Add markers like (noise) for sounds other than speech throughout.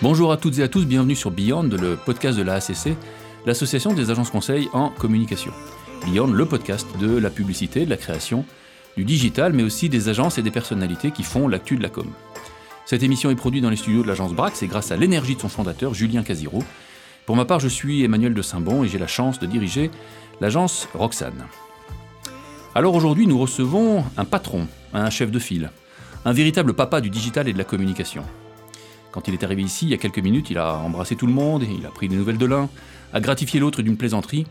Bonjour à toutes et à tous, bienvenue sur Beyond, le podcast de la ACC, l'association des agences conseils en communication. Beyond, le podcast de la publicité, de la création, du digital, mais aussi des agences et des personnalités qui font l'actu de la com. Cette émission est produite dans les studios de l'agence Brax et grâce à l'énergie de son fondateur, Julien Casiro. Pour ma part, je suis Emmanuel de Saint-Bon et j'ai la chance de diriger l'agence Roxane. Alors aujourd'hui, nous recevons un patron, un chef de file, un véritable papa du digital et de la communication. Quand il est arrivé ici, il y a quelques minutes, il a embrassé tout le monde, il a pris des nouvelles de l'un, a gratifié l'autre d'une plaisanterie,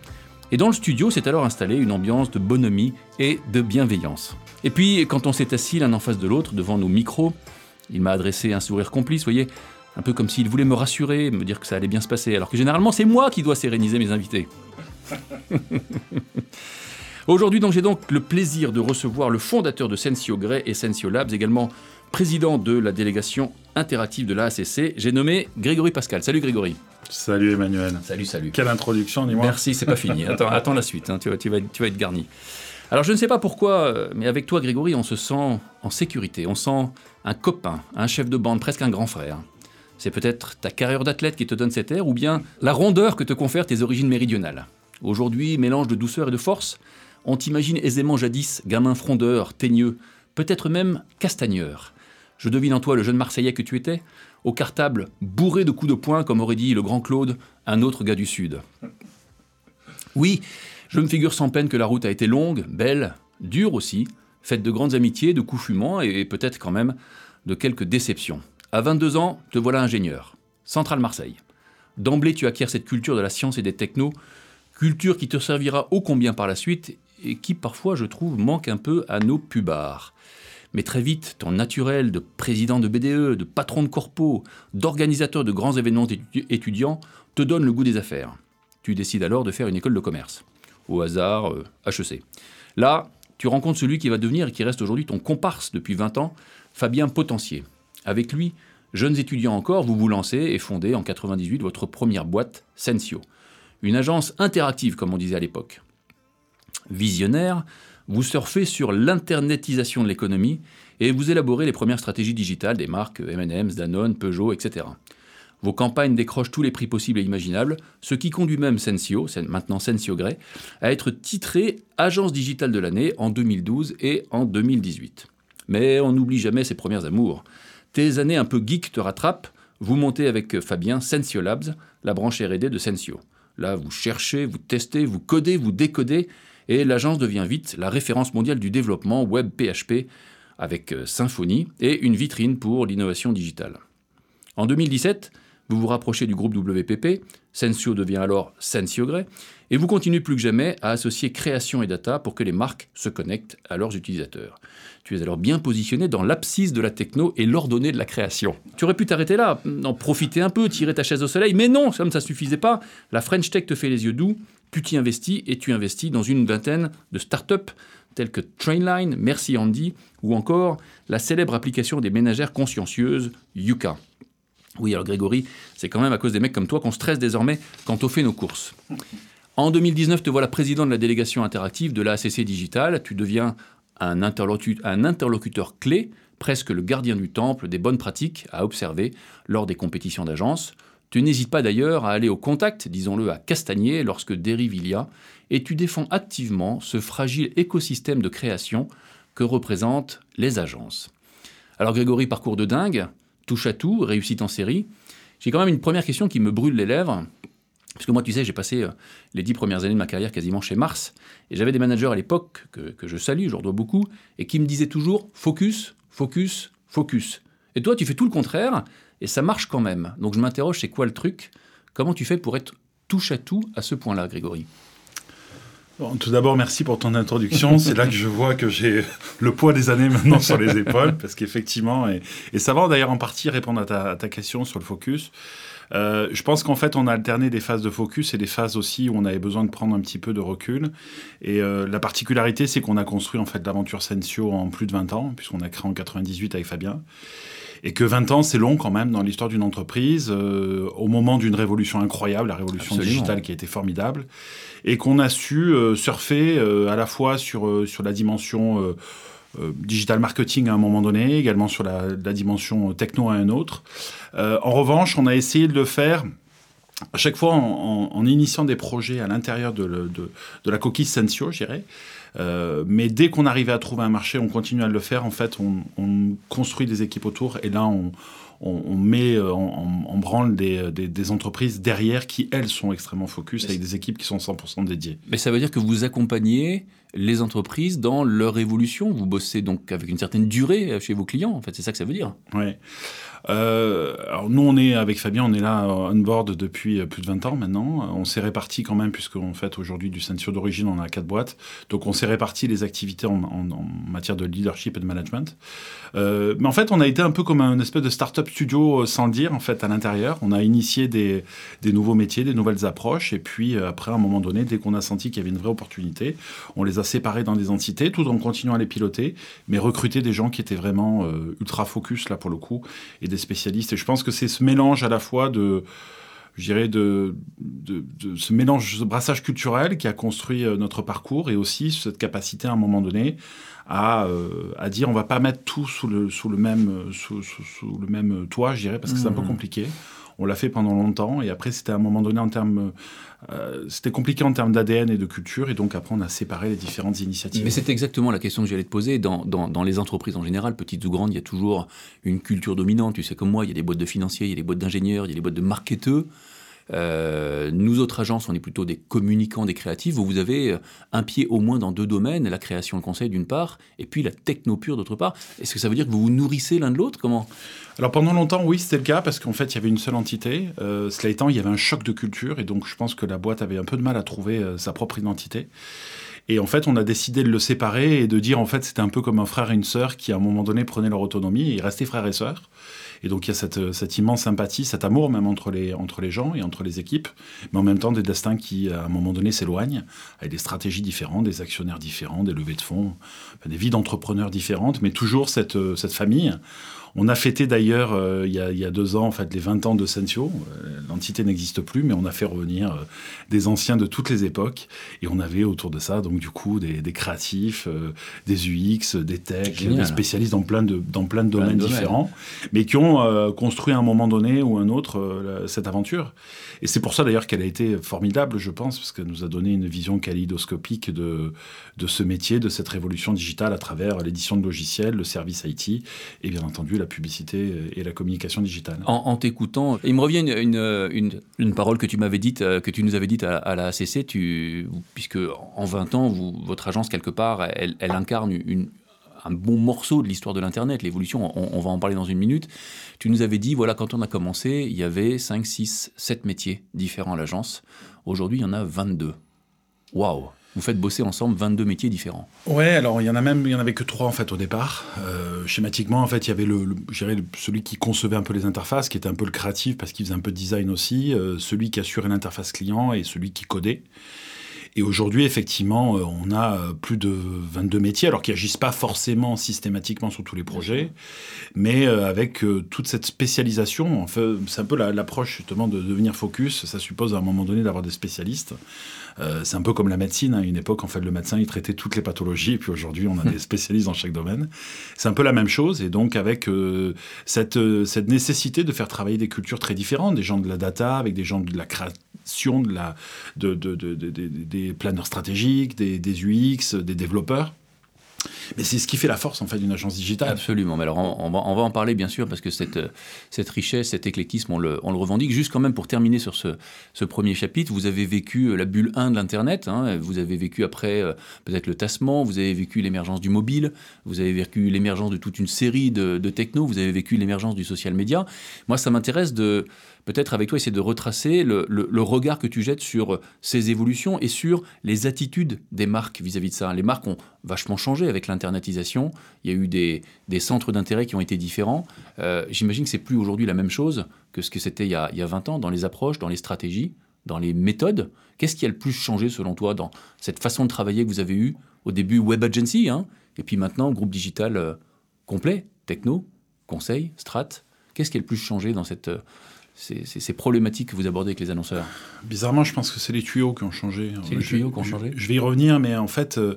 et dans le studio s'est alors installée une ambiance de bonhomie et de bienveillance. Et puis, quand on s'est assis l'un en face de l'autre devant nos micros, il m'a adressé un sourire complice, voyez, un peu comme s'il voulait me rassurer, me dire que ça allait bien se passer, alors que généralement c'est moi qui dois séréniser mes invités. (laughs) Aujourd'hui, j'ai donc le plaisir de recevoir le fondateur de Sensio Grey et Sensio Labs, également président de la délégation interactive de l'ACC. J'ai nommé Grégory Pascal. Salut Grégory. Salut Emmanuel. Salut, salut. Quelle introduction, dis-moi. Merci, c'est pas fini. Attends, (laughs) attends la suite, hein. tu, vas, tu, vas, tu vas être garni. Alors je ne sais pas pourquoi, euh, mais avec toi Grégory, on se sent en sécurité, on sent un copain, un chef de bande, presque un grand frère. C'est peut-être ta carrière d'athlète qui te donne cet air, ou bien la rondeur que te confèrent tes origines méridionales. Aujourd'hui, mélange de douceur et de force, on t'imagine aisément jadis gamin frondeur, teigneux, peut-être même castagneur. Je devine en toi le jeune Marseillais que tu étais, au cartable bourré de coups de poing, comme aurait dit le grand Claude, un autre gars du Sud. Oui, je me figure sans peine que la route a été longue, belle, dure aussi, faite de grandes amitiés, de coups fumants et peut-être quand même de quelques déceptions. À 22 ans, te voilà ingénieur. Centrale Marseille. D'emblée, tu acquiers cette culture de la science et des technos, culture qui te servira ô combien par la suite et qui parfois, je trouve, manque un peu à nos pubards. Mais très vite, ton naturel de président de BDE, de patron de corpo, d'organisateur de grands événements étudiants te donne le goût des affaires. Tu décides alors de faire une école de commerce. Au hasard, HEC. Euh, Là, tu rencontres celui qui va devenir et qui reste aujourd'hui ton comparse depuis 20 ans, Fabien Potentier. Avec lui, jeunes étudiants encore, vous vous lancez et fondez en 98 votre première boîte, Sensio. Une agence interactive, comme on disait à l'époque. Visionnaire, vous surfez sur l'internetisation de l'économie et vous élaborez les premières stratégies digitales des marques M&M's, Danone, Peugeot, etc. Vos campagnes décrochent tous les prix possibles et imaginables, ce qui conduit même Sensio, maintenant Sensio Grey, à être titré Agence digitale de l'année en 2012 et en 2018. Mais on n'oublie jamais ses premières amours. Tes années un peu geek te rattrapent, vous montez avec Fabien Sensio Labs, la branche R&D de Sensio. Là, vous cherchez, vous testez, vous codez, vous décodez, et l'agence devient vite la référence mondiale du développement web PHP avec euh, Symfony et une vitrine pour l'innovation digitale. En 2017, vous vous rapprochez du groupe WPP, Sensio devient alors Sensio Grey, et vous continuez plus que jamais à associer création et data pour que les marques se connectent à leurs utilisateurs. Tu es alors bien positionné dans l'abscisse de la techno et l'ordonnée de la création. Tu aurais pu t'arrêter là, en profiter un peu, tirer ta chaise au soleil, mais non, comme ça ne suffisait pas, la French Tech te fait les yeux doux, tu t'y investis et tu investis dans une vingtaine de startups telles que Trainline, Merci Andy ou encore la célèbre application des ménagères consciencieuses Yuka. Oui, alors Grégory, c'est quand même à cause des mecs comme toi qu'on stresse désormais quand on fait nos courses. En 2019, te voilà président de la délégation interactive de la ACC Digital. Tu deviens un, un interlocuteur clé, presque le gardien du temple des bonnes pratiques à observer lors des compétitions d'agence. Tu n'hésites pas d'ailleurs à aller au contact, disons-le, à Castagnier lorsque dérive il y a, et tu défends activement ce fragile écosystème de création que représentent les agences. Alors Grégory, parcours de dingue, touche à tout, réussite en série. J'ai quand même une première question qui me brûle les lèvres. Parce que moi, tu sais, j'ai passé euh, les dix premières années de ma carrière quasiment chez Mars. Et j'avais des managers à l'époque que, que, je salue, je leur dois beaucoup, et qui me disaient toujours focus, focus, focus. Et toi, tu fais tout le contraire, et ça marche quand même. Donc je m'interroge, c'est quoi le truc? Comment tu fais pour être touche à tout à ce point-là, Grégory? Tout d'abord, merci pour ton introduction. C'est là que je vois que j'ai le poids des années maintenant sur les épaules, parce qu'effectivement, et, ça va d'ailleurs en partie répondre à ta, à ta question sur le focus. Euh, je pense qu'en fait, on a alterné des phases de focus et des phases aussi où on avait besoin de prendre un petit peu de recul. Et euh, la particularité, c'est qu'on a construit en fait l'aventure Sensio en plus de 20 ans, puisqu'on a créé en 98 avec Fabien. Et que 20 ans, c'est long quand même dans l'histoire d'une entreprise, euh, au moment d'une révolution incroyable, la révolution Absolument. digitale qui a été formidable, et qu'on a su euh, surfer euh, à la fois sur, sur la dimension digital marketing à un moment donné, également sur la, dimension techno à un autre. en revanche, on a essayé de le faire à chaque fois en, initiant des projets à l'intérieur de, de, la coquille Sensio, je dirais. mais dès qu'on arrivait à trouver un marché, on continue à le faire. En fait, on, on construit des équipes autour et là, on, on, met euh, en, branle des, des, entreprises derrière qui, elles, sont extrêmement focus avec des équipes qui sont 100% dédiées. Mais ça veut dire que vous accompagnez les entreprises dans leur évolution. Vous bossez donc avec une certaine durée chez vos clients, en fait, c'est ça que ça veut dire. Oui. Euh, alors nous, on est avec Fabien, on est là on board depuis plus de 20 ans maintenant. On s'est réparti quand même, puisqu'on fait aujourd'hui du Sensio d'origine, on a quatre boîtes. Donc on s'est réparti les activités en, matière de leadership et de management. Euh, mais en fait, on a été un peu comme un espèce de start-up studio euh, sans le dire, en fait, à l'intérieur. On a initié des, des, nouveaux métiers, des nouvelles approches. Et puis après, à un moment donné, dès qu'on a senti qu'il y avait une vraie opportunité, on les a séparés dans des entités, tout en continuant à les piloter, mais recruter des gens qui étaient vraiment ultra focus, là, pour le coup, et des spécialistes. Et je pense que c'est ce mélange à la fois de, je dirais, de, de, ce mélange, ce brassage culturel qui a construit euh, notre parcours et aussi cette capacité à un moment donné à, euh, à dire on va pas mettre tout sous le, sous le, même, sous, sous, le même toit, je dirais, parce que c'est un peu mmh. compliqué. On l'a fait pendant longtemps et après c'était à un moment donné en termes euh, c'était compliqué en termes d'ADN et de culture, et donc après on a séparé les différentes initiatives. Mais c'est exactement la question que j'allais te poser. Dans, dans, les entreprises en général, petites ou grandes, il y a toujours une culture dominante. Tu sais comme moi, il y a des boîtes de financiers, il y a des boîtes d'ingénieurs, il y a des boîtes de marketeurs. Euh, nous autres agences, on est plutôt des communicants, des créatifs. Vous avez euh, un pied au moins dans deux domaines, la création, le conseil d'une part, et puis la techno pure d'autre part. Est-ce que ça veut dire que vous vous nourrissez l'un de l'autre? Comment? Alors pendant longtemps, oui, c'était le cas parce qu'en fait, il y avait une seule entité. Euh, cela étant, il y avait un choc de culture et donc je pense que la boîte avait un peu de mal à trouver sa propre identité. Et en fait, on a décidé de le séparer et de dire en fait, c'était un peu comme un frère et une sœur qui, à un moment donné, prenaient leur autonomie et restaient frères et sœurs. Et donc il y a cette, cette, immense sympathie, cet amour même entre les, entre les gens et entre les équipes, mais en même temps des destins qui, à un moment donné, s'éloignent, avec des stratégies différentes, des actionnaires différents, des levées de fonds, des vies d'entrepreneurs différentes, mais toujours cette, cette famille on a fêté d'ailleurs euh, il, y a deux ans en fait les 20 ans de Sensio. Euh, l'entité n'existe plus, mais on a fait revenir euh, des anciens de toutes les époques et on avait autour de ça donc du coup des, créatifs, des UX, des tech, des spécialistes dans plein de dans plein de domaines, différents, mais qui ont construit à un moment donné ou un autre cette aventure. Et c'est pour ça d'ailleurs qu'elle a été formidable, je pense, parce qu'elle nous a donné une vision kaléidoscopique de de ce métier, de cette révolution digitale à travers l'édition de logiciels, le service IT et bien entendu la publicité et la communication digitale. En, t'écoutant, il me revient une, une, parole que tu m'avais dite, euh, que tu nous avais dite à, la ACC, puisque en 20 ans, votre agence, quelque part, elle, incarne une, un bon morceau de l'histoire de l'Internet, l'évolution, on, va en parler dans une minute. Tu nous avais dit, voilà, quand on a commencé, il y avait 5, 6, 7 métiers différents à l'agence. Aujourd'hui, il y en a 22. Waouh vous faites bosser ensemble 22 métiers différents. Ouais, alors il y en a même, il y en avait que trois en fait au départ. Euh, schématiquement, en fait, il y avait le, le celui qui concevait un peu les interfaces, qui était un peu le créatif parce qu'il faisait un peu de design aussi, euh, celui qui assurait l'interface client et celui qui codait. Et aujourd'hui, effectivement, euh, on a plus de 22 métiers, alors qui agissent pas forcément systématiquement sur tous les projets, mais avec toute cette spécialisation. c'est un peu l'approche justement de devenir focus. Ça suppose à un moment donné d'avoir des spécialistes. Euh, c'est un peu comme la médecine. À une époque, en fait, le médecin, il traitait toutes les pathologies, et puis aujourd'hui, on a (laughs) des spécialistes dans chaque domaine. C'est un peu la même chose, et donc avec euh, cette, euh, cette nécessité de faire travailler des cultures très différentes, des gens de la data, avec des gens de la création, des planeurs stratégiques, des UX, des développeurs. Mais c'est ce qui fait la force en fait d'une agence digitale. Absolument. Mais alors on, va, en parler bien sûr parce que cette, cette richesse, cet éclectisme, on le, revendique. Juste quand même pour terminer sur ce, premier chapitre, vous avez vécu la bulle 1 de l'Internet, hein. vous avez vécu après euh, peut-être le tassement, vous avez vécu l'émergence du mobile, vous avez vécu l'émergence de toute une série de, de techno, vous avez vécu l'émergence du social media. Moi, ça m'intéresse de peut-être avec toi essayer de retracer le, regard que tu jettes sur ces évolutions et sur les attitudes des marques vis-à-vis de ça. Les marques ont vachement changé avec l'internetisation. Il y a eu des, centres d'intérêt qui ont été différents. Euh, j'imagine que c'est plus aujourd'hui la même chose que ce que c'était il, y a 20 ans dans les approches, dans les stratégies, dans les méthodes. Qu'est-ce qui a le plus changé selon toi dans cette façon de travailler que vous avez eue au début Web Agency, hein, et puis maintenant groupe digital euh, complet, techno, conseil, strat Qu'est-ce qui a le plus changé dans cette ces, problématiques que vous abordez avec les annonceurs Bizarrement, je pense que c'est les tuyaux qui ont changé. C'est les tuyaux qui ont changé je, vais y revenir, mais en fait, euh,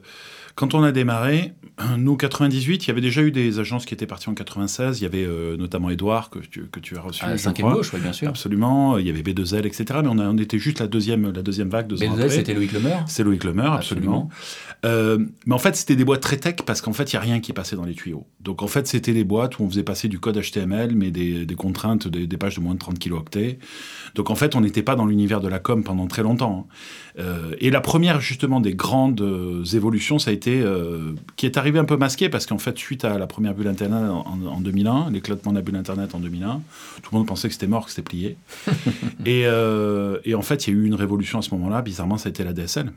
quand on a démarré, nous, 98, il y avait déjà eu des agences qui étaient parties en 96. Il y avait euh, notamment Edouard, que tu, que tu as reçu. À 5 gauche, oui, bien sûr. Absolument. Il y avait B2L, etc. Mais on, on était juste la deuxième, la deuxième vague. B2L, c'était Loïc Lemaire C'est Loïc Lemaire, absolument. Euh, mais en fait, c'était des boîtes très tech parce qu'en fait, il n'y a rien qui passait dans les tuyaux. Donc, en fait, c'était des boîtes où on faisait passer du code HTML, mais des, des contraintes, des, des, pages de moins de 30 kilooctets. Donc, en fait, on n'était pas dans l'univers de la com pendant très longtemps. Euh, et la première, justement, des grandes évolutions, ça a été qui est arrivé un peu masqué parce qu'en fait, suite à la première bulle Internet en, 2001, l'éclatement de la bulle Internet en 2001, tout le monde pensait que c'était mort, que c'était plié. (laughs) et, euh, et, en fait, il y a eu une révolution à ce moment-là. Bizarrement, ça a été la DSL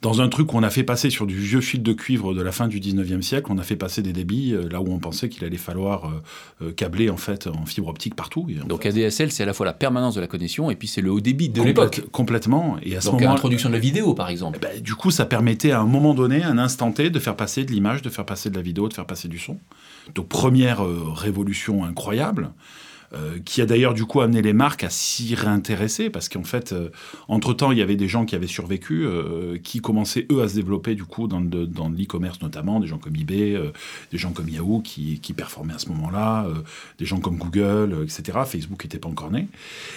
dans un truc qu'on a fait passer sur du vieux fil de cuivre de la fin du 19e siècle, on a fait passer des débits euh, là où on pensait qu'il allait falloir euh, euh, câbler en fait en fibre optique partout. Donc ADSL, c'est à la fois la permanence de la connexion et puis c'est le haut débit de l'époque. Complètement. Et à ce moment l'introduction de la vidéo, par exemple. Eh ben, du coup, ça permettait à un moment donné, un instant T, de faire passer de l'image, de faire passer de la vidéo, de faire passer du son. Donc première révolution incroyable. Euh, qui a d'ailleurs du coup amené les marques à s'y réintéresser, parce qu'en fait, euh, entre-temps, il y avait des gens qui avaient survécu, euh, qui commençaient eux à se développer du coup dans, l'e-commerce notamment, des gens comme eBay, des gens comme Yahoo qui, performaient à ce moment-là, des gens comme Google, etc. Facebook n'était pas encore né.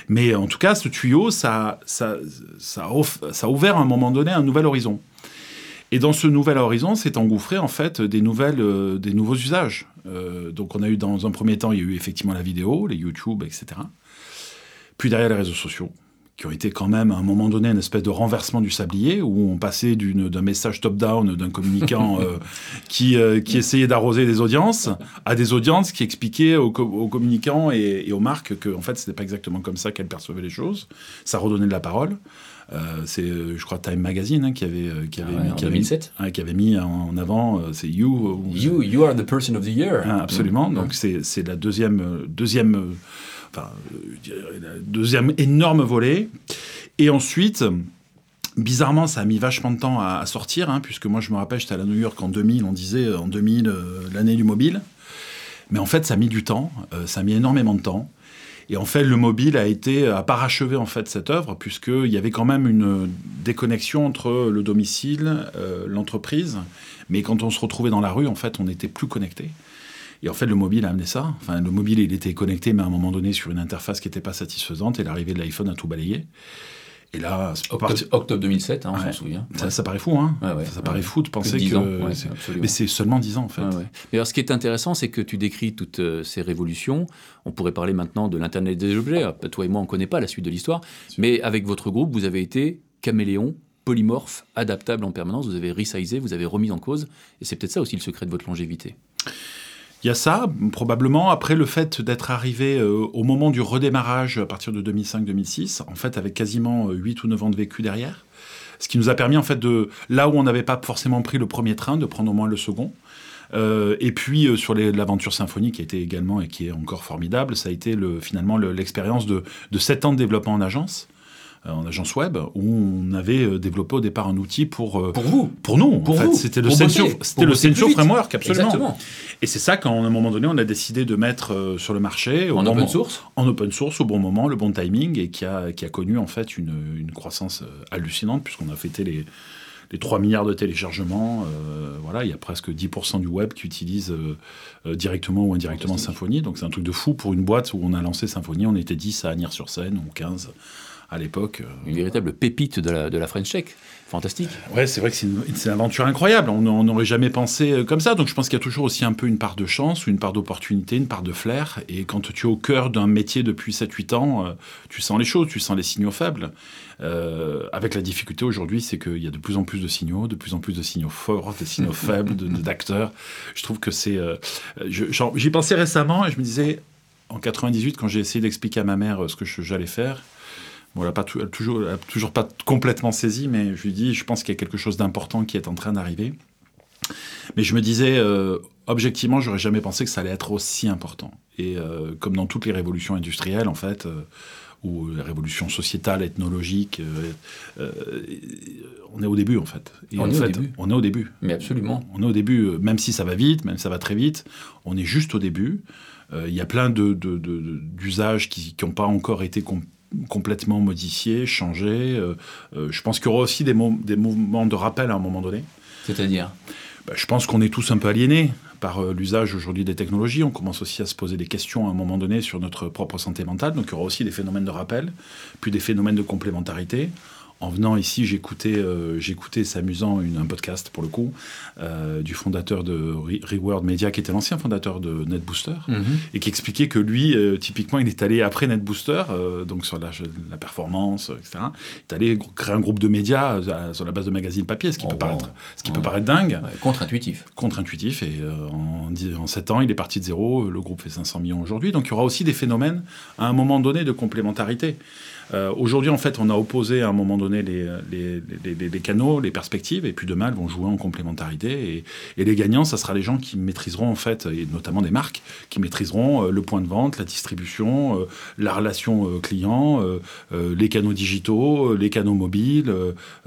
Mais en tout cas, ce tuyau, ça, ça a ouvert à un moment donné un nouvel horizon. Et dans ce nouvel horizon, s'est engouffré en fait des, nouvelles, euh, des nouveaux usages. Euh, donc on a eu dans un premier temps, il y a eu effectivement la vidéo, les YouTube, etc. Puis derrière les réseaux sociaux, qui ont été quand même à un moment donné une espèce de renversement du sablier, où on passait d'un message top-down d'un communicant euh, (laughs) qui, qui essayait d'arroser des audiences, à des audiences qui expliquaient aux, communicants et, et, aux marques que en fait c'était pas exactement comme ça qu'elles percevaient les choses. Ça redonnait de la parole. Euh, c'est, euh, je crois, Time Magazine hein, qui avait, euh, qui avait, mis, qui, avait, qui avait mis en avant, c'est You. You, you are the person of the year. Ah, absolument. Donc c'est, c'est la deuxième, deuxième, enfin, deuxième énorme volet. Et ensuite. Bizarrement, ça a mis vachement de temps à, sortir, hein, puisque moi je me rappelle, j'étais à New York en 2000, on disait en 2000 l'année du mobile. Mais en fait, ça a mis du temps, ça a mis énormément de temps. Et en fait, le mobile a été à parachever en fait cette œuvre puisqu'il y avait quand même une déconnexion entre le domicile, euh, l'entreprise. Mais quand on se retrouvait dans la rue, en fait, on n'était plus connecté. Et en fait, le mobile a amené ça. Enfin, le mobile, il était connecté, mais à un moment donné, sur une interface qui n'était pas satisfaisante. Et l'arrivée de l'iPhone a tout balayé. Et là, octobre, 2007, hein, on s'en souvient. Ça, paraît fou, hein Ça, paraît fou de penser que. mais c'est seulement 10 ans, en fait. Mais alors, ce qui est intéressant, c'est que tu décris toutes euh, ces révolutions. On pourrait parler maintenant de l'Internet des objets. Toi et moi, on ne connaît pas la suite de l'histoire. Mais avec votre groupe, vous avez été caméléon, polymorphe, adaptable en permanence. Vous avez resizé, vous avez remis en cause. Et c'est peut-être ça aussi le secret de votre longévité. Il y a ça, probablement. Après, le fait d'être arrivé euh, au moment du redémarrage à partir de 2005-2006, en fait, avec quasiment 8 euh, ou 9 ans de vécu derrière, ce qui nous a permis, en fait, de, là où on n'avait pas forcément pris le premier train, de prendre au moins le second. Euh, et puis sur l'aventure symphonique qui a été également et qui est encore formidable, ça a été le, finalement l'expérience de, de 7 ans de développement en agence, en agence web où on avait euh, développé au départ un outil pour euh, pour vous pour nous pour en fait c'était le Sensio c'était le Sensio framework absolument Exactement. et c'est ça qu'à un moment donné on a décidé de mettre sur le marché en open source en open source au bon moment le bon timing et qui a qui a connu en fait une, une croissance hallucinante puisqu'on a fêté les les 3 milliards de téléchargements, voilà, il y a presque 10% du web qui utilise directement ou indirectement Symfony. Donc c'est un truc de fou pour une boîte où on a lancé Symfony. On était 10 à Agnières-sur-Seine ou 15 à l'époque. Euh, une véritable pépite de la, de la French Tech. Fantastique. Ouais, c'est vrai que c'est une, une, aventure incroyable. On n'aurait jamais pensé euh, comme ça. Donc je pense qu'il y a toujours aussi un peu une part de chance, une part d'opportunité, une part de flair. Et quand tu es au cœur d'un métier depuis 7-8 ans, euh, tu sens les choses, tu sens les signaux faibles. avec la difficulté aujourd'hui, c'est qu'il y a de plus en plus de signaux, de plus en plus de signaux forts, des signaux (laughs) faibles, d'acteurs. Je trouve que c'est. J'y pensais récemment et je me disais, en 98, quand j'ai essayé d'expliquer à ma mère ce que j'allais faire, Bon, elle n'a pas toujours, toujours pas complètement saisi, mais je lui dis, je pense qu'il y a quelque chose d'important qui est en train d'arriver. Mais je me disais, euh, objectivement, j'aurais jamais pensé que ça allait être aussi important. Et euh, comme dans toutes les révolutions industrielles, en fait, euh, ou la révolution sociétale, ethnologique. on est au début en fait. on est au début. On est au début. Mais absolument. On est au début, même si ça va vite, même si ça va très vite, on est juste au début. Il y a plein d'usages de, qui n'ont pas encore été complètement modifiés, changés. je pense qu'il y aura aussi des, des mouvements de rappel à un moment donné. C'est-à-dire? Bah, Je pense qu'on est tous un peu aliénés par euh, l'usage aujourd'hui des technologies. On commence aussi à se poser des questions à un moment donné sur notre propre santé mentale. Donc il y aura aussi des phénomènes de rappel, puis des phénomènes de complémentarité en venant ici, j'écoutais, euh, j'écoutais, c'est amusant, une, un podcast pour le coup, euh, du fondateur de Reward Media, qui était l'ancien fondateur de NetBooster, mhm. et qui expliquait que lui, euh, typiquement, il est allé après NetBooster, donc sur la, la, performance, etc. Il est allé créer un groupe de médias sur la base de magazines papier, ce qui, peut, paraître, ce qui peut paraître dingue. contre-intuitif. Contre-intuitif, et en, en 7 ans, il est parti de zéro, le groupe fait 500 millions aujourd'hui, donc il y aura aussi des phénomènes, à un moment donné, de complémentarité. Euh, aujourd'hui, en fait, on a opposé à un moment donné les, canaux, les perspectives, et puis demain, elles vont jouer en complémentarité. Et, les gagnants, ça sera les gens qui maîtriseront, en fait, et notamment des marques, qui maîtriseront euh, le point de vente, la distribution, euh, la relation client, les canaux digitaux, les canaux mobiles,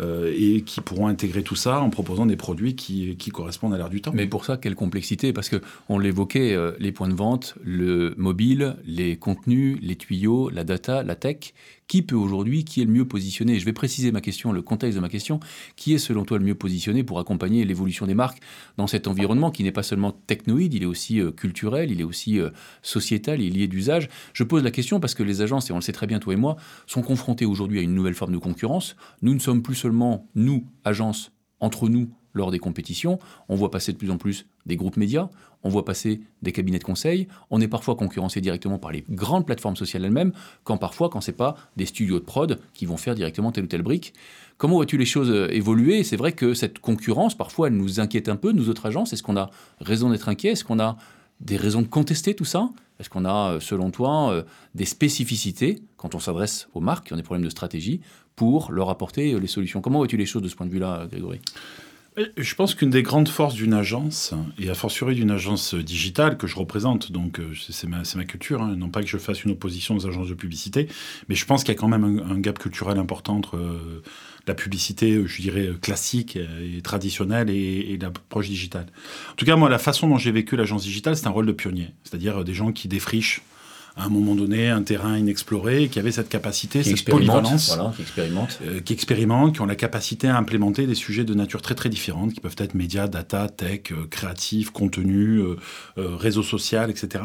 et qui pourront intégrer tout ça en proposant des produits qui, correspondent à l'ère du temps. Mais pour ça, quelle complexité Parce qu'on l'évoquait, les points de vente, le mobile, les contenus, les tuyaux, la data, la tech qui peut aujourd'hui, qui est le mieux positionné Je vais préciser ma question, le contexte de ma question. Qui est selon toi le mieux positionné pour accompagner l'évolution des marques dans cet environnement qui n'est pas seulement technoïde, il est aussi euh, culturel, il est aussi euh, sociétal, il est lié d'usage? Je pose la question parce que les agences, et on le sait très bien toi et moi, sont confrontées aujourd'hui à une nouvelle forme de concurrence. Nous ne sommes plus seulement, nous, agences, entre nous, lors des compétitions. On voit passer de plus en plus des groupes médias, on voit passer des cabinets de conseil, on est parfois concurrencé directement par les grandes plateformes sociales elles-mêmes, quand parfois, quand c'est pas des studios de prod qui vont faire directement telle ou telle brique. Comment vois-tu les choses euh, évoluer? C'est vrai que cette concurrence, parfois, elle nous inquiète un peu, nous autres agences. Est-ce qu'on a raison d'être inquiet Est-ce qu'on a des raisons de contester tout ça? Est-ce qu'on a, euh, selon toi, euh, des spécificités quand on s'adresse aux marques qui ont des problèmes de stratégie pour leur apporter les solutions? Comment vois-tu les choses de ce point de vue-là, Grégory? Je pense qu'une des grandes forces d'une agence, et a fortiori d'une agence digitale que je représente, donc euh, c'est ma, culture, hein, non pas que je fasse une opposition aux agences de publicité, mais je pense qu'il y a quand même un, gap culturel important entre euh, la publicité, je dirais, classique et traditionnelle et, et l'approche digitale. En tout cas, moi, la façon dont j'ai vécu l'agence digitale, c'est un rôle de pionnier, c'est-à-dire euh, des gens qui défrichent à un moment donné un terrain inexploré, qui avait cette capacité, cette polyvalence, qui expérimente, euh, qui expérimente, qui ont la capacité à implémenter des sujets de nature très très différente, qui peuvent être médias, data, tech, euh, créatif, contenu, euh, réseau social, etc.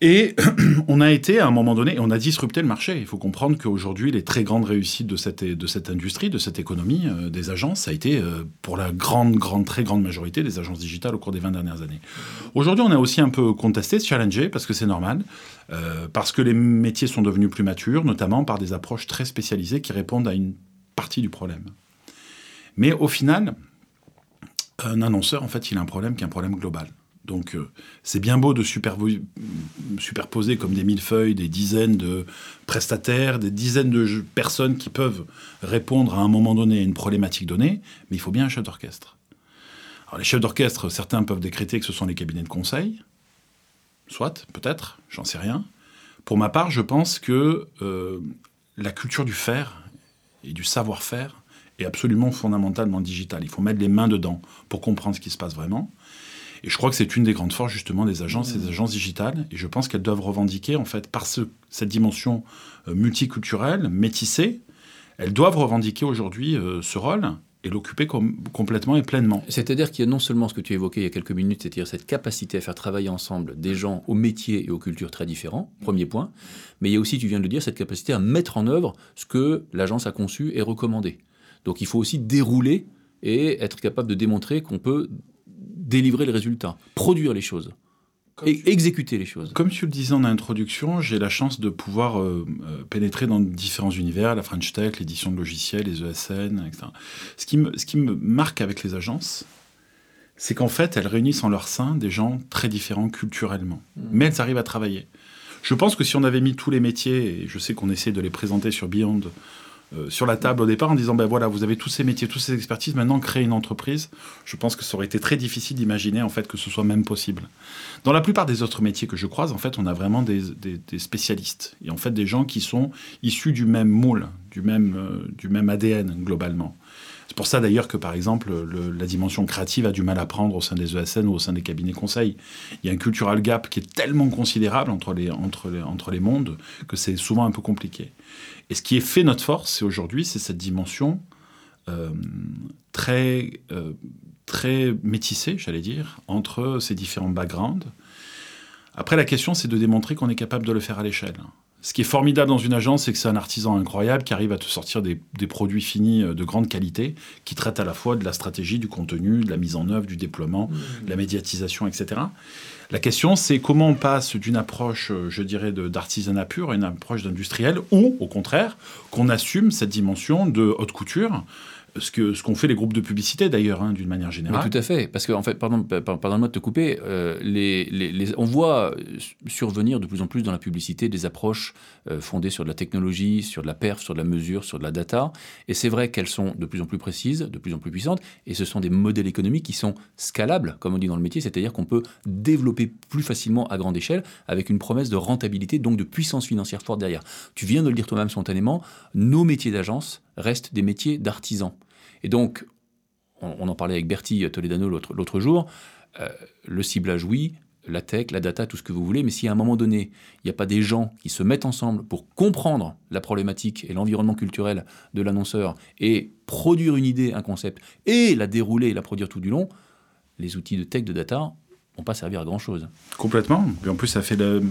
Et (clears throat) on a été, à un moment donné, on a disrupté le marché. Il faut comprendre qu'aujourd'hui, les très grandes réussites de cette, industrie, de cette économie euh, des agences, ça a été, euh, pour la grande, grande, très grande majorité, des agences digitales au cours des 20 dernières années. Aujourd'hui, on a aussi un peu contesté, challengé, parce que c'est normal, euh, parce que les métiers sont devenus plus matures, notamment par des approches très spécialisées qui répondent à une partie du problème. Mais au final, un annonceur, en fait, il a un problème qui est un problème global. Donc euh, c'est bien beau de superposer comme des millefeuilles des dizaines de prestataires, des dizaines de personnes qui peuvent répondre à un moment donné à une problématique donnée, mais il faut bien un chef d'orchestre. Alors les chefs d'orchestre, certains peuvent décréter que ce sont les cabinets de conseil, soit, peut-être, j'en sais rien. Pour ma part, je pense que euh, la culture du faire et du savoir-faire est absolument fondamentalement digitale. Il faut mettre les mains dedans pour comprendre ce qui se passe vraiment. Et je crois que c'est une des grandes forces justement des agences des mmh. agences digitales. Et je pense qu'elles doivent revendiquer, en fait, par ce, cette dimension euh, multiculturelle, métissée, elles doivent revendiquer aujourd'hui euh, ce rôle et l'occuper complètement et pleinement. C'est-à-dire qu'il y a non seulement ce que tu évoquais il y a quelques minutes, c'est-à-dire cette capacité à faire travailler ensemble des gens aux métiers et aux cultures très différents, premier point, mais il y a aussi, tu viens de le dire, cette capacité à mettre en œuvre ce que l'agence a conçu et recommandé. Donc il faut aussi dérouler et être capable de démontrer qu'on peut délivrer le résultat, produire les choses. et exécuter les choses. Comme tu le disais en introduction, j'ai la chance de pouvoir euh, euh, pénétrer dans différents univers, la French Tech, l'édition de logiciels, les ESN, etc. Ce qui me, ce qui me marque avec les agences, c'est qu'en fait, elles réunissent en leur sein des gens très différents culturellement. Mmh. Mais elles arrivent à travailler. Je pense que si on avait mis tous les métiers, et je sais qu'on essaie de les présenter sur Beyond euh, sur la table au départ en disant ben voilà, vous avez tous ces métiers, toutes ces expertises, maintenant créez une entreprise. Je pense que ça aurait été très difficile d'imaginer en fait que ce soit même possible. Dans la plupart des autres métiers que je croise, en fait, on a vraiment des, spécialistes et en fait des gens qui sont issus du même moule, du même, euh, du même ADN globalement. C'est pour ça d'ailleurs que, par exemple, la dimension créative a du mal à prendre au sein des ESN ou au sein des cabinets conseils. Il y a un cultural gap qui est tellement considérable entre les, mondes que c'est souvent un peu compliqué. Et ce qui est fait notre force, aujourd'hui, c'est cette dimension euh, très, euh, très métissée, j'allais dire, entre ces différents backgrounds. Après, la question, c'est de démontrer qu'on est capable de le faire à l'échelle. Ce qui est formidable dans une agence, c'est que c'est un artisan incroyable qui arrive à te sortir des, produits finis euh, de grande qualité, qui traite à la fois de la stratégie, du contenu, de la mise en œuvre, du déploiement, mmh. de la médiatisation, etc. La question, c'est comment on passe d'une approche, euh, je dirais, d'artisanat pur à une approche d'industriel, ou au contraire, qu'on assume cette dimension de haute couture ce qu'ont ce qu'on fait les groupes de publicité d'ailleurs, hein, d'une manière générale. tout à fait, parce que en fait, pardon, pardon-moi de te couper, euh, les, les, on voit survenir de plus en plus dans la publicité des approches euh, fondées sur de la technologie, sur de la perf, sur de la mesure, sur de la data, et c'est vrai qu'elles sont de plus en plus précises, de plus en plus puissantes, et ce sont des modèles économiques qui sont scalables, comme on dit dans le métier, c'est-à-dire qu'on peut développer plus facilement à grande échelle avec une promesse de rentabilité, donc de puissance financière forte derrière. Tu viens de le dire toi-même spontanément, nos métiers d'agence restent des métiers d'artisans. Et donc, on, en parlait avec Bertie Toledano l'autre jour, euh, le ciblage, oui, la tech, la data, tout ce que vous voulez, mais si à un moment donné, il n'y a pas des gens qui se mettent ensemble pour comprendre la problématique et l'environnement culturel de l'annonceur et produire une idée, un concept, et la dérouler la produire tout du long, les outils de tech, de data, vont pas servir à grand chose. Complètement. Et en plus, ça fait le.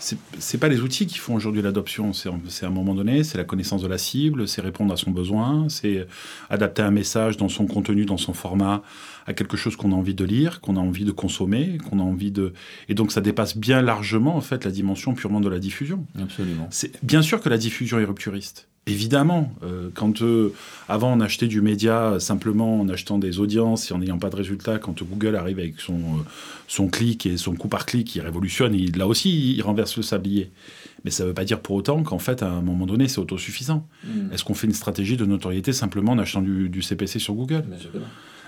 C'est pas les outils qui font aujourd'hui l'adoption. C'est à un moment donné, c'est la connaissance de la cible, c'est répondre à son besoin, c'est adapter un message dans son contenu, dans son format, à quelque chose qu'on a envie de lire, qu'on a envie de consommer, qu'on a envie de. Et donc, ça dépasse bien largement, en fait, la dimension purement de la diffusion. Absolument. C'est bien sûr que la diffusion est rupturiste. Évidemment, euh, quand euh, avant on achetait du média simplement en achetant des audiences et en n'ayant pas de résultats, quand Google arrive avec son, euh, son clic et son coup par clic, il révolutionne, et là aussi il renverse le sablier. Mais ça ne veut pas dire pour autant qu'en fait, à un moment donné, c'est autosuffisant. Hmm. Est-ce qu'on fait une stratégie de notoriété simplement en achetant du, CPC sur Google?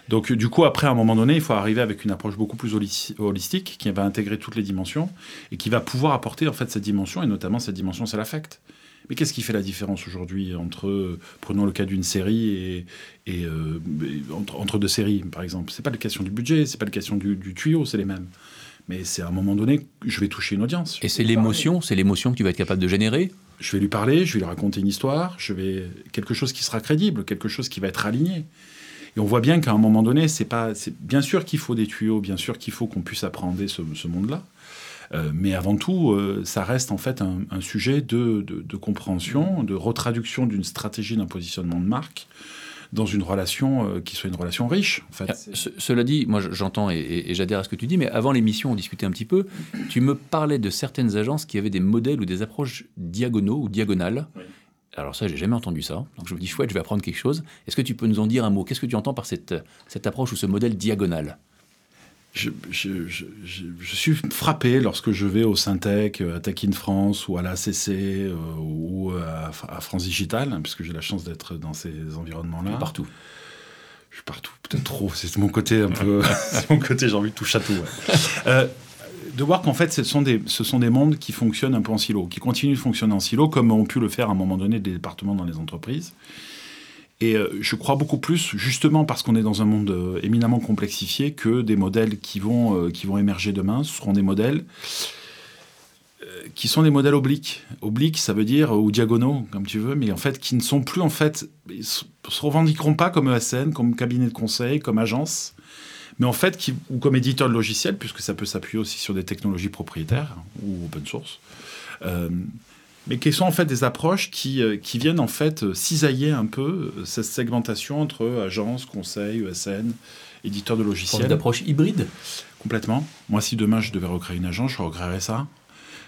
Donc du coup, après, à un moment donné, il faut arriver avec une approche beaucoup plus holistique, qui va intégrer toutes les dimensions et qui va pouvoir apporter en fait cette dimension, et notamment cette dimension, c'est l'affect. Mais qu'est-ce qui fait la différence aujourd'hui entre, prenons le cas d'une série et, et, euh, entre, deux séries, par exemple? C'est pas la question du budget, c'est pas la question du, tuyau, c'est les mêmes. Mais c'est à un moment donné, je vais toucher une audience. Et c'est l'émotion, c'est l'émotion que tu vas être capable de générer? Je vais lui parler, je vais lui raconter une histoire, je vais quelque chose qui sera crédible, quelque chose qui va être aligné. Et on voit bien qu'à un moment donné, c'est pas, bien sûr qu'il faut des tuyaux, bien sûr qu'il faut qu'on puisse apprendre ce, ce monde-là. Euh, mais avant tout, euh, ça reste en fait un, sujet de, compréhension, de retraduction d'une stratégie d'un positionnement de marque dans une relation euh, qui soit une relation riche. En fait. Ah, cela dit, moi j'entends et, j'adhère à ce que tu dis, mais avant l'émission, on discutait un petit peu. Tu me parlais de certaines agences qui avaient des modèles ou des approches diagonaux ou diagonales. Alors ça, j'ai jamais entendu ça. Donc je me dis, chouette, je vais apprendre quelque chose. Est-ce que tu peux nous en dire un mot? Qu'est-ce que tu entends par cette, cette approche ou ce modèle diagonal? Je, suis frappé lorsque je vais au Syntec, à Tech in France ou à la CC euh, ou à, France Digital, hein, puisque j'ai la chance d'être dans ces environnements-là. Partout. Je suis partout, peut-être trop. C'est mon côté un peu. (laughs) c'est mon côté, j'ai envie de toucher à tout. Euh, de voir qu'en fait, ce sont, des, mondes qui fonctionnent un peu en silo, qui continuent de fonctionner en silo, comme ont pu le faire à un moment donné des départements dans les entreprises. Et euh, je crois beaucoup plus, justement parce qu'on est dans un monde euh, éminemment complexifié, que des modèles qui vont, euh, émerger demain seront des modèles qui sont des modèles obliques. Obliques, ça veut dire, ou diagonaux, comme tu veux, mais en fait, qui ne sont plus, en fait, ils se revendiqueront pas comme ESN, comme cabinet de conseil, comme agence, mais en fait, qui, ou comme éditeur de logiciel, puisque ça peut s'appuyer aussi sur des technologies propriétaires ou open source mais qui sont en fait des approches qui, euh, qui viennent en fait euh, cisailler un peu euh, cette segmentation entre agence, conseil, ESN, éditeur de logiciels. Une approche hybride Complètement. Moi, si demain je devais recréer une agence, je recréerais ça.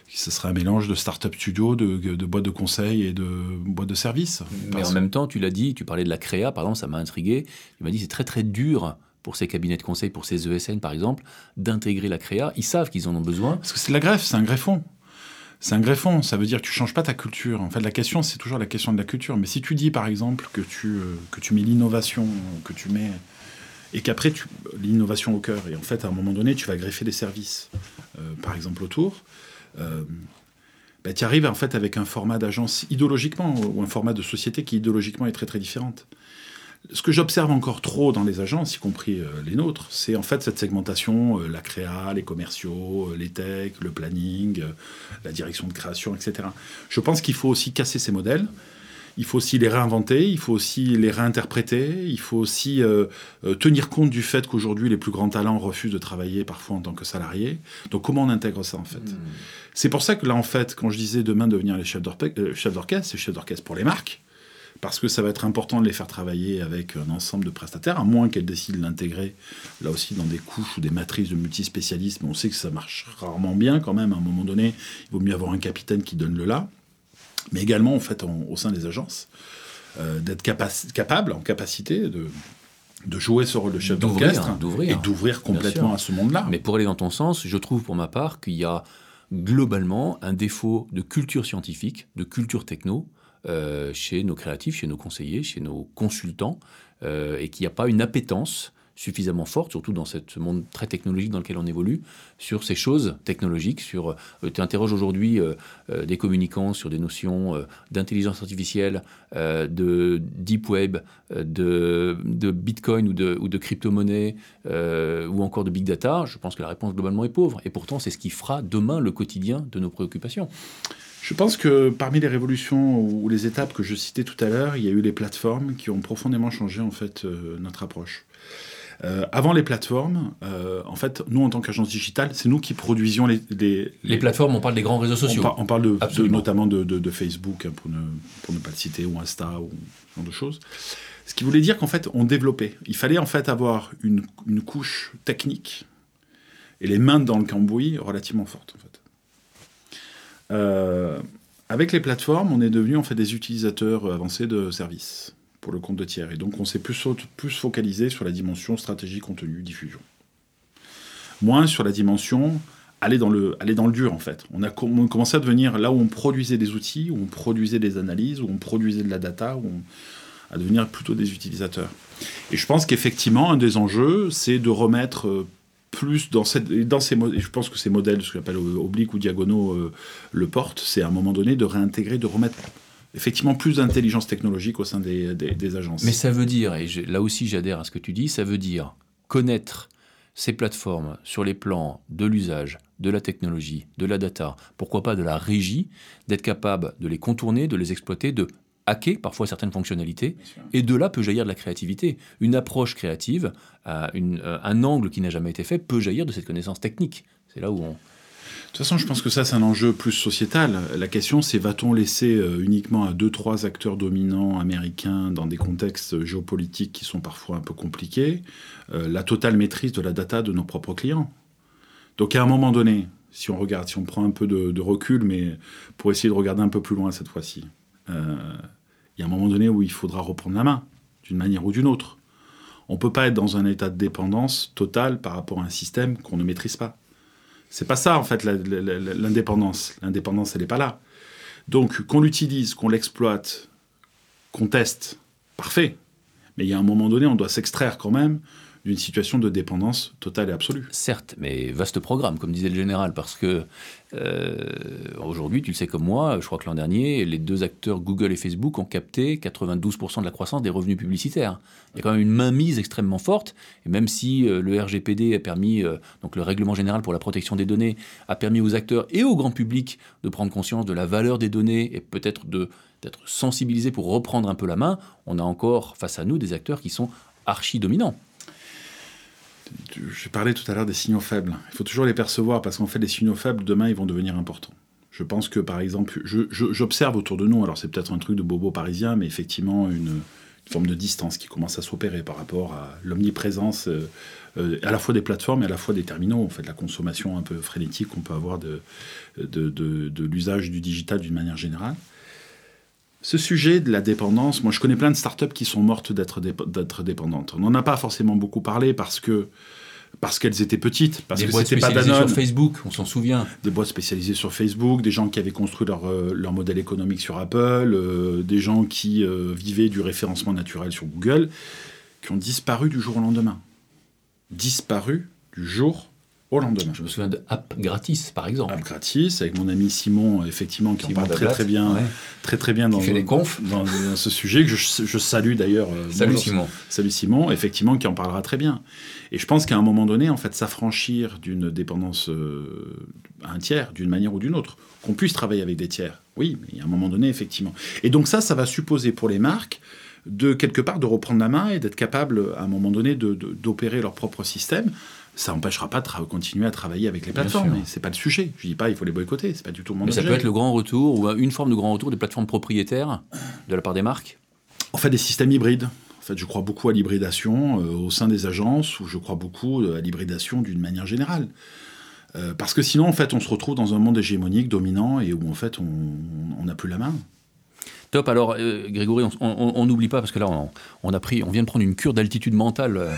Ce serait un mélange de start-up studio, de, de boîtes de conseil et de boîtes de services. Mais en même temps, tu l'as dit, tu parlais de la créa, par exemple, ça m'a intrigué. Tu m'as dit c'est très très dur pour ces cabinets de conseil, pour ces ESN par exemple, d'intégrer la créa. Ils savent qu'ils en ont besoin. Parce que c'est de la greffe, c'est un greffon c'est un greffon, ça veut dire que tu changes pas ta culture. En fait, la question, c'est toujours la question de la culture. Mais si tu dis, par exemple, que tu, euh, que tu mets l'innovation, que tu mets... Et qu'après, tu l'innovation au cœur, et en fait, à un moment donné, tu vas greffer des services, euh, par exemple, autour, euh, bah, tu arrives en fait avec un format d'agence idéologiquement, ou un format de société qui idéologiquement est très très différente ce que j'observe encore trop dans les agences, y compris euh, les nôtres, c'est en fait cette segmentation, euh, la créa, les commerciaux, euh, les techs, le planning, la direction de création, etc. Je pense qu'il faut aussi casser ces modèles. Il faut aussi les réinventer, il faut aussi les réinterpréter, il faut aussi tenir compte du fait qu'aujourd'hui les plus grands talents refusent de travailler parfois en tant que salariés. Donc comment on intègre ça en fait? Hmm. C'est pour ça que là en fait, quand je disais demain devenir les chefs d'orchestre, c'est chefs d'orchestre pour les marques parce que ça va être important de les faire travailler avec un ensemble de prestataires, à moins qu'elles décident de l'intégrer, là aussi, dans des couches ou des matrices de multispécialistes. on sait que ça marche rarement bien quand même. À un moment donné, il vaut mieux avoir un capitaine qui donne le là. Mais également, en fait, au sein des agences, euh, d'être capable, en capacité de, de jouer ce rôle de chef d'orchestre et d'ouvrir complètement à ce monde-là. Mais pour aller dans ton sens, je trouve pour ma part qu'il y a globalement un défaut de culture scientifique, de culture techno, euh, chez nos créatifs, chez nos conseillers, chez nos consultants, euh, et qu'il n'y a pas une appétence suffisamment forte, surtout dans ce monde très technologique dans lequel on évolue, sur ces choses technologiques. Sur, euh, tu interroges aujourd'hui des communicants sur des notions d'intelligence artificielle, de deep web, de, bitcoin ou de, ou de crypto-monnaie, ou encore de big data. Je pense que la réponse globalement est pauvre. Et pourtant, c'est ce qui fera demain le quotidien de nos préoccupations. Je pense que parmi les révolutions ou les étapes que je citais tout à l'heure, il y a eu les plateformes qui ont profondément changé en fait euh, notre approche. Euh, avant les plateformes, euh, en fait, nous en tant qu'agence digitale, c'est nous qui produisions les, les, plateformes. On parle des grands réseaux sociaux. On, parle de, notamment de, Facebook, hein, pour, ne, pour ne pas le citer, ou Insta, ou ce genre de choses. Ce qui voulait dire qu'en fait, on développait. Il fallait en fait avoir une, une couche technique et les mains dans le cambouis relativement fortes. En fait. Euh, avec les plateformes, on est devenu en fait des utilisateurs avancés de services pour le compte de tiers. Et donc on s'est plus, focalisé sur la dimension stratégie, contenu, diffusion. Moins sur la dimension aller dans le, aller dans le dur en fait. On a, commencé à devenir là où on produisait des outils, où on produisait des analyses, où on produisait de la data, à devenir plutôt des utilisateurs. Et je pense qu'effectivement, un des enjeux, c'est de remettre euh, plus dans, dans ces je pense que ces modèles, ce qu'on appelle obliques ou diagonaux, euh, le portent, c'est à un moment donné de réintégrer, de remettre effectivement plus d'intelligence technologique au sein des, des, agences. Mais ça veut dire, et là aussi j'adhère à ce que tu dis, ça veut dire connaître ces plateformes sur les plans de l'usage, de la technologie, de la data, pourquoi pas de la régie, d'être capable de les contourner, de les exploiter, de hacker parfois certaines fonctionnalités, et de là peut jaillir de la créativité. Une approche créative, euh, euh, un angle qui n'a jamais été fait, peut jaillir de cette connaissance technique. C'est là où on... De toute façon, je pense que ça, c'est un enjeu plus sociétal. La question, c'est va-t-on laisser euh, uniquement à deux, trois acteurs dominants américains dans des contextes géopolitiques qui sont parfois un peu compliqués, la totale maîtrise de la data de nos propres clients? Donc, à un moment donné, si on regarde, si on prend un peu de, de recul, mais pour essayer de regarder un peu plus loin cette fois-ci, il y a un moment donné où il faudra reprendre la main, d'une manière ou d'une autre. On ne peut pas être dans un état de dépendance totale par rapport à un système qu'on ne maîtrise pas. C'est pas ça, en fait, l'indépendance. L'indépendance, elle n'est pas là. Donc, qu'on l'utilise, qu'on l'exploite, qu'on teste, parfait. Mais il y a un moment donné, on doit s'extraire quand même d'une situation de dépendance totale et absolue. Certes, mais vaste programme, comme disait le général, parce que euh, aujourd'hui, tu le sais comme moi, je crois que l'an dernier, les deux acteurs Google et Facebook ont capté 92% de la croissance des revenus publicitaires. Il y a quand même une mainmise extrêmement forte, et même si euh, le RGPD a permis, euh, donc le règlement général pour la protection des données, a permis aux acteurs et au grand public de prendre conscience de la valeur des données et peut-être d'être sensibilisés pour reprendre un peu la main, on a encore face à nous des acteurs qui sont archi dominants je parlais tout à l'heure des signaux faibles. Il faut toujours les percevoir parce qu'en fait, les signaux faibles, demain, ils vont devenir importants. Je pense que, par exemple, j'observe autour de nous, alors c'est peut-être un truc de bobo parisien, mais effectivement, une, forme de distance qui commence à s'opérer par rapport à l'omniprésence euh, euh, à la fois des plateformes et à la fois des terminaux. En fait, la consommation un peu frénétique qu'on peut avoir de, de l'usage du digital d'une manière générale. Ce sujet de la dépendance, moi je connais plein de startups qui sont mortes d'être dépendantes. On n'en a pas forcément beaucoup parlé parce que parce qu'elles étaient petites, parce des que c'était pas Danone. sur Facebook, on s'en souvient. Des boîtes spécialisées sur Facebook, des gens qui avaient construit leur, euh, leur modèle économique sur Apple, euh, des gens qui euh, vivaient du référencement naturel sur Google, qui ont disparu du jour au lendemain. Disparu du jour au lendemain. Je me souviens de App Gratis, par exemple. App gratis, avec mon ami Simon, effectivement, qui en Simon parle très très bien, ouais. très très bien dans, les confs. ce sujet, que je, je salue d'ailleurs. euh, Salut bonjour, Simon. Salut Simon, effectivement, qui en parlera très bien. Et je pense qu'à un moment donné, en fait, s'affranchir d'une dépendance euh, à un tiers, d'une manière ou d'une autre, qu'on puisse travailler avec des tiers, oui, mais a un moment donné, effectivement. Et donc ça, ça va supposer pour les marques de quelque part de reprendre la main et d'être capable, à un moment donné, de- de- d'opérer leur propre système. Ça n'empêchera pas de continuer à travailler avec les plateformes, c'est pas le sujet. Je dis pas il faut les boycotter, c'est pas du tout mon Mais ça peut être le grand retour, ou une forme de grand retour des plateformes propriétaires de la part des marques? En fait, des systèmes hybrides. En fait, je crois beaucoup à l'hybridation euh, au sein des agences, ou je crois beaucoup euh, à l'hybridation d'une manière générale. Euh, parce que sinon, en fait, on se retrouve dans un monde hégémonique, dominant, et où en fait, on n'a plus la main. Top. Alors, euh, Grégory, on n'oublie pas parce que là, on, on a pris, on vient de prendre une cure d'altitude mentale. euh,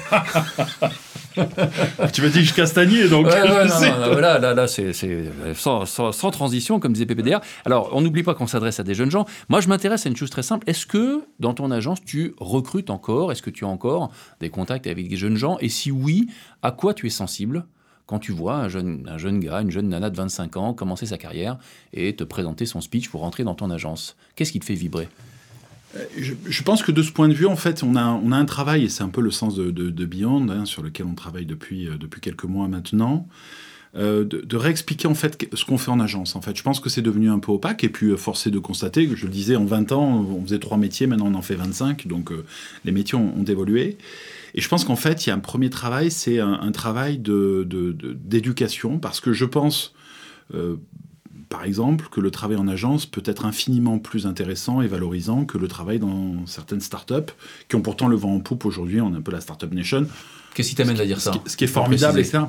(laughs) tu m'as dit que je castagnais, donc. Ouais, ouais, (laughs) non, non, non, voilà, là, là, c'est euh, sans, sans- sans transition, comme disait PPDR. Alors, on n'oublie pas qu'on s'adresse à des jeunes gens. Moi, je m'intéresse à une chose très simple. Est-ce que dans ton agence, tu recrutes encore? Est-ce que tu as encore des contacts avec des jeunes gens? Et si oui, à quoi tu es sensible? Quand tu vois un jeune, un jeune gars, une jeune nana de 25 ans commencer sa carrière et te présenter son speech pour rentrer dans ton agence Qu'est-ce qui te fait vibrer? Je, je pense que de ce point de vue, en fait, on a, on a un travail, et c'est un peu le sens de, de- Beyond, hein, sur lequel on travaille depuis, euh, depuis quelques mois maintenant, euh, de, réexpliquer en fait ce qu'on fait en agence. En fait, je pense que c'est devenu un peu opaque, et puis euh, force est de constater que, je le disais, en 20 ans, on faisait trois métiers, maintenant on en fait 25, donc euh, les métiers ont évolué. Et je pense qu'en fait, il y a un premier travail, c'est un, un travail de- de- de- d'éducation, parce que je pense, euh, par exemple, que le travail en agence peut être infiniment plus intéressant et valorisant que le travail dans certaines startups, qui ont pourtant le vent en poupe aujourd'hui, on est un peu la startup nation, Qu'est-ce qui t'amène à dire ça? ce qui, ce qui est formidable, etc.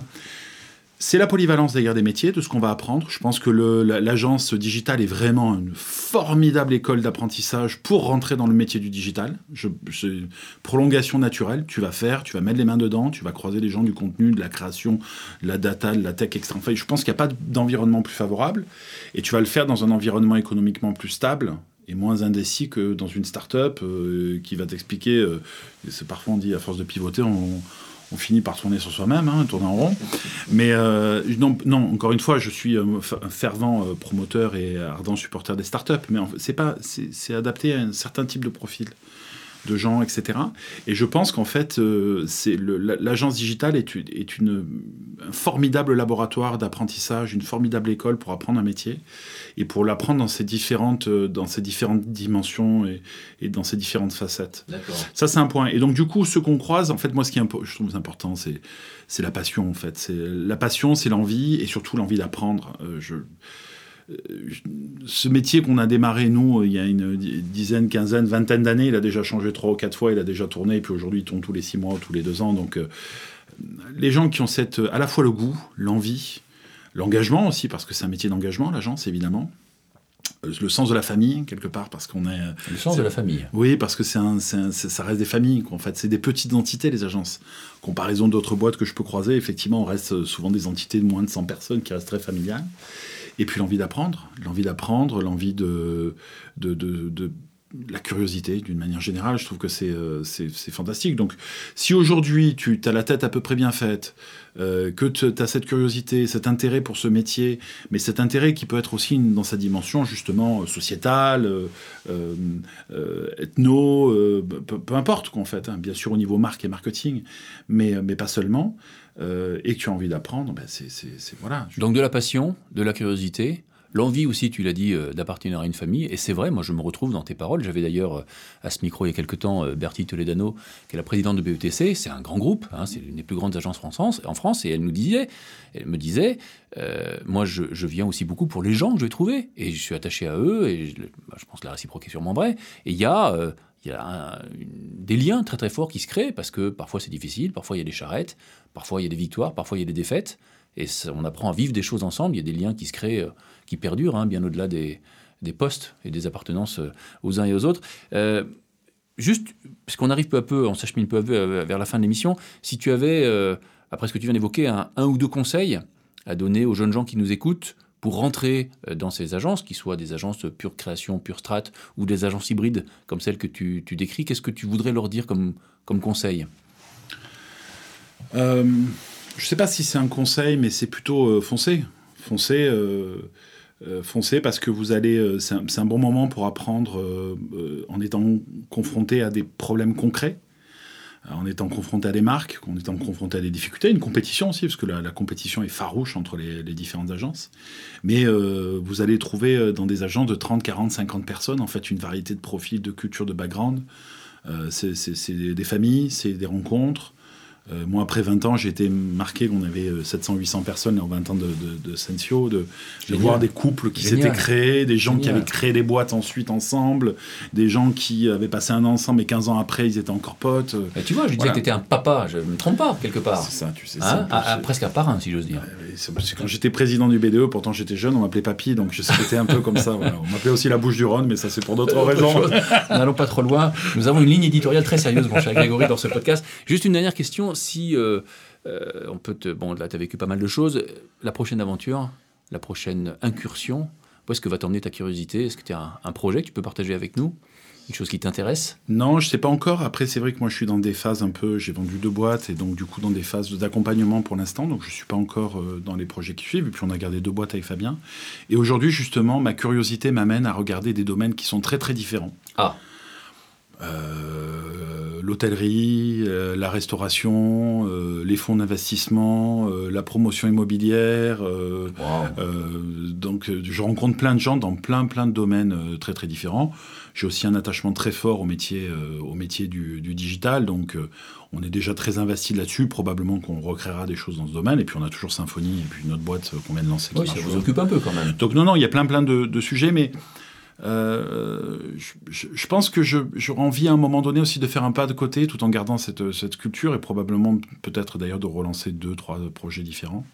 C'est la polyvalence d'ailleurs des métiers, de ce qu'on va apprendre. Je pense que l'agence digitale est vraiment une formidable école d'apprentissage pour rentrer dans le métier du digital. Je, je- prolongation naturelle, tu vas faire, tu vas mettre les mains dedans, tu vas croiser les gens du contenu, de la création, de la data, de la tech, etc. Enfin, je pense qu'il n'y a pas d'environnement plus favorable et tu vas le faire dans un environnement économiquement plus stable et moins indécis que dans une start-up euh, qui va t'expliquer. euh, c'est parfois on dit à force de pivoter, on, on finit par tourner sur soi-même, hein, tourner en rond. Mais euh, non, non, encore une fois, je suis euh, un fervent euh, promoteur et ardent supporter des startups, mais c'est pas, c'est adapté à un certain type de profil de gens, etc. Et je pense qu'en fait, euh, l'agence digitale est, une- est une, un formidable laboratoire d'apprentissage, une formidable école pour apprendre un métier et pour l'apprendre dans ses différentes, euh, dans ses différentes dimensions et, et dans ses différentes facettes. Ça, c'est un point. Et donc, du coup, ce qu'on croise, en fait, moi, ce qui est je trouve important, c'est, c'est la passion, en fait. C'est, la passion, c'est l'envie, et surtout l'envie d'apprendre. Euh, euh, je- ce métier qu'on a démarré, nous, il y a une di- dizaine, quinzaine, vingtaine d'années, il a déjà changé trois ou quatre fois, il a déjà tourné, et puis aujourd'hui, il tourne tous les six mois ou tous les deux ans. Donc, euh, les gens qui ont cette, à la fois le goût, l'envie, l'engagement aussi, parce que c'est un métier d'engagement, l'agence, évidemment. Euh, Le sens de la famille, quelque part, parce qu'on est. Le sens de la famille. Oui, parce que c'est ça reste des familles. En fait, c'est des petites entités, les agences. Comparaison d'autres boîtes que je peux croiser, effectivement, on reste euh, souvent des entités de moins de 100 personnes qui restent très familiales. Et puis l'envie d'apprendre, l'envie d'apprendre, l'envie de, de, de, la curiosité d'une manière générale. Je trouve que c'est euh, fantastique. Donc, si aujourd'hui tu as la tête à peu près bien faite, euh, que tu as cette curiosité, cet intérêt pour ce métier, mais cet intérêt qui peut être aussi dans sa dimension justement euh, sociétale, euh, euh, ethno, peu, peu importe quoi en fait, hein, bien sûr au niveau marque et marketing, mais, mais pas seulement, euh, et que tu as envie d'apprendre, ben c'est voilà. Donc de la passion, de la curiosité, l'envie aussi, tu l'as dit, euh, d'appartenir à une famille. Et c'est vrai, moi je me retrouve dans tes paroles. J'avais d'ailleurs euh, à ce micro il y a quelque temps euh, Bertie Toledano, qui est la présidente de BETC. C'est un grand groupe, hein, c'est l'une des plus grandes agences en France, en France. Et elle nous disait, elle me disait, moi je, viens aussi beaucoup pour les gens que je vais trouver. Et je suis attaché à eux. Et je, bah, pense que la réciproque est sûrement vraie. Et il y a... il y a des liens très très forts qui se créent parce que parfois c'est difficile, parfois il y a des charrettes, parfois il y a des victoires, parfois il y a des défaites. Et on apprend à vivre des choses ensemble. Il y a des liens qui se créent, euh, qui perdurent, hein, bien au-delà des, des postes et des appartenances euh, aux uns et aux autres. Euh, juste, parce qu'on arrive peu à peu, on s'achemine peu à peu vers la fin de l'émission, si tu avais après ce que tu viens d'évoquer, un, ou deux conseils à donner aux jeunes gens qui nous écoutent pour rentrer dans ces agences, qui soient des agences pure création, pure strat, ou des agences hybrides comme celles que tu, tu décris, qu'est-ce que tu voudrais leur dire comme, comme conseil? Je ne sais pas si c'est un conseil, mais c'est plutôt euh, foncer. Foncer, euh, euh, parce que vous allez. euh, c'est un, bon moment pour apprendre en étant confronté à des problèmes concrets. En étant confronté à des marques, en étant confronté à des difficultés, une compétition aussi, parce que la, compétition est farouche entre les, différentes agences. Mais vous allez trouver dans des agences de 30, 40, 50 personnes, en fait, une variété de profils, de cultures, de background. C'est des familles, c'est des rencontres. Euh, moi, après 20 ans, j'ai été marqué qu'on avait 700-800 personnes en 20 ans de, de, de Sensio, de, voir des couples qui s'étaient créés, des gens qui avaient créé des boîtes ensuite ensemble, des gens qui avaient passé un an ensemble et 15 ans après, ils étaient encore potes. Euh, Et Tu vois, je disais Voilà. que tu étais un papa, je ne me trompe pas, quelque part. C'est ça, tu sais. Hein? Ah, ah, presque un parrain, si j'ose dire. Quand j'étais président du BDE, pourtant j'étais jeune, on m'appelait Papy, donc je c'était un peu comme ça. voilà. On m'appelait aussi la bouche du Rhône, mais ça c'est pour d'autres (laughs) raisons. N'allons pas trop loin. Nous avons une ligne éditoriale très sérieuse, mon cher Grégory, dans ce podcast. Juste une dernière question. Si euh, euh, on peut te. Bon, là, tu as vécu pas mal de choses. La prochaine aventure, la prochaine incursion, où est-ce que va t'emmener ta curiosité? Est-ce que tu as un, un projet que tu peux partager avec nous? Une chose qui t'intéresse? Non, je sais pas encore. Après, c'est vrai que moi je suis dans des phases un peu. J'ai vendu deux boîtes et donc du coup dans des phases d'accompagnement pour l'instant. Donc je suis pas encore euh, dans les projets qui suivent. Et puis on a gardé deux boîtes avec Fabien. Et aujourd'hui, justement, ma curiosité m'amène à regarder des domaines qui sont très très différents. Ah. Euh, L'hôtellerie, euh, la restauration, euh, les fonds d'investissement, la promotion immobilière. donc, je rencontre plein de gens dans plein, plein de domaines très, très différents. J'ai aussi un attachement très fort au métier, au métier du, du digital. Donc, on est déjà très investi là-dessus. Probablement qu'on recréera des choses dans ce domaine. Et puis, on a toujours Symphonie et puis notre boîte qu'on vient de lancer. Oui, ça vous occupe un peu quand même. Donc, non, non, il y a plein, plein de, de sujets, mais. Euh, je, je- je pense que j'aurais envie à un moment donné aussi de faire un pas de côté tout en gardant cette, cette culture et probablement peut-être d'ailleurs de relancer deux, trois projets différents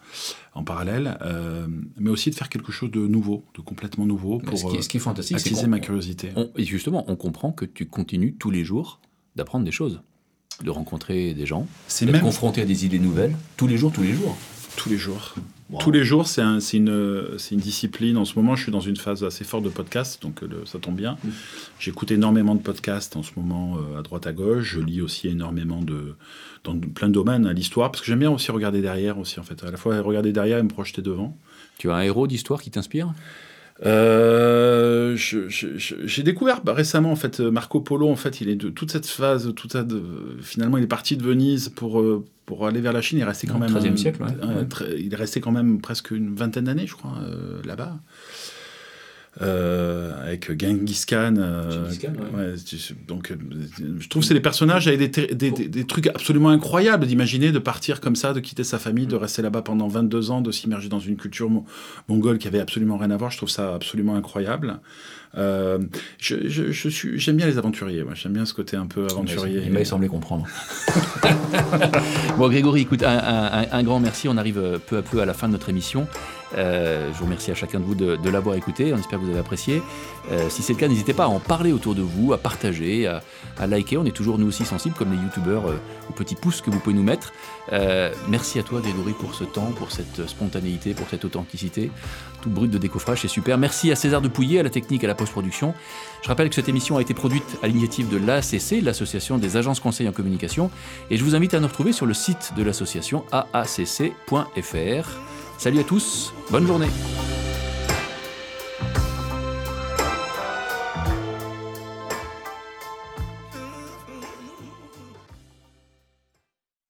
en parallèle, euh, mais aussi de faire quelque chose de nouveau, de complètement nouveau pour ce, qui, euh, ce qui est fantastique, c'est attiser ma curiosité. on- et justement, on comprend que tu continues tous les jours d'apprendre des choses, de rencontrer des gens, d'être même confronté à des idées nouvelles, tous les jours, tous les jours. tous les jours. Wow. Tous les jours, c'est un- c'est une, discipline. En ce moment, je suis dans une phase assez forte de podcast, donc euh, le- ça tombe bien. Mm. J'écoute énormément de podcasts en ce moment euh, à droite à gauche. Je lis aussi énormément de, dans plein de domaines, à l'histoire, parce que j'aime bien aussi regarder derrière aussi, en fait. À la fois regarder derrière et me projeter devant. Tu as un héros d'histoire qui t'inspire? Euh, J'ai découvert bah, récemment en fait Marco Polo en fait il est de toute cette phase toute de finalement il est parti de Venise pour euh, pour aller vers la Chine il est resté quand même 13e un- siècle, ouais. un- il est resté quand même presque une vingtaine d'années je crois euh, là-bas avec Genghis Khan, euh, Genghis Khan, ouais. donc euh, je trouve que c'est des personnages avec des, ter- des, des- des trucs absolument incroyables d'imaginer de partir comme ça de quitter sa famille de rester là-bas pendant 22 ans de s'immerger dans une culture mon- mongole qui avait absolument rien à voir je trouve ça absolument incroyable euh, je, je, je suis j'aime bien les aventuriers moi j'aime bien ce côté un peu aventurier Il m'a semblé comprendre. (laughs) bon, Grégory, écoute, un, un- un grand merci. On arrive euh, peu à peu à la fin de notre émission. Euh, je vous remercie à chacun de vous de, l'avoir écouté. On espère que vous avez apprécié. Euh, si c'est le cas, n'hésitez pas à en parler autour de vous, à partager, à, à liker. On est toujours nous aussi sensibles, comme les youtubeurs, euh, aux petits pouces que vous pouvez nous mettre. Euh, merci à toi, Grégory, pour ce temps, pour cette spontanéité, pour cette authenticité. Tout brut de décoffrage, c'est super. Merci à César Dupouillet, à la technique, à la post-production. Je rappelle que cette émission a été produite à l'initiative de l'ACC, l'Association des agences conseils en communication, et je vous invite à nous retrouver sur le site de l'association aacc.fr. Salut à tous, bonne journée.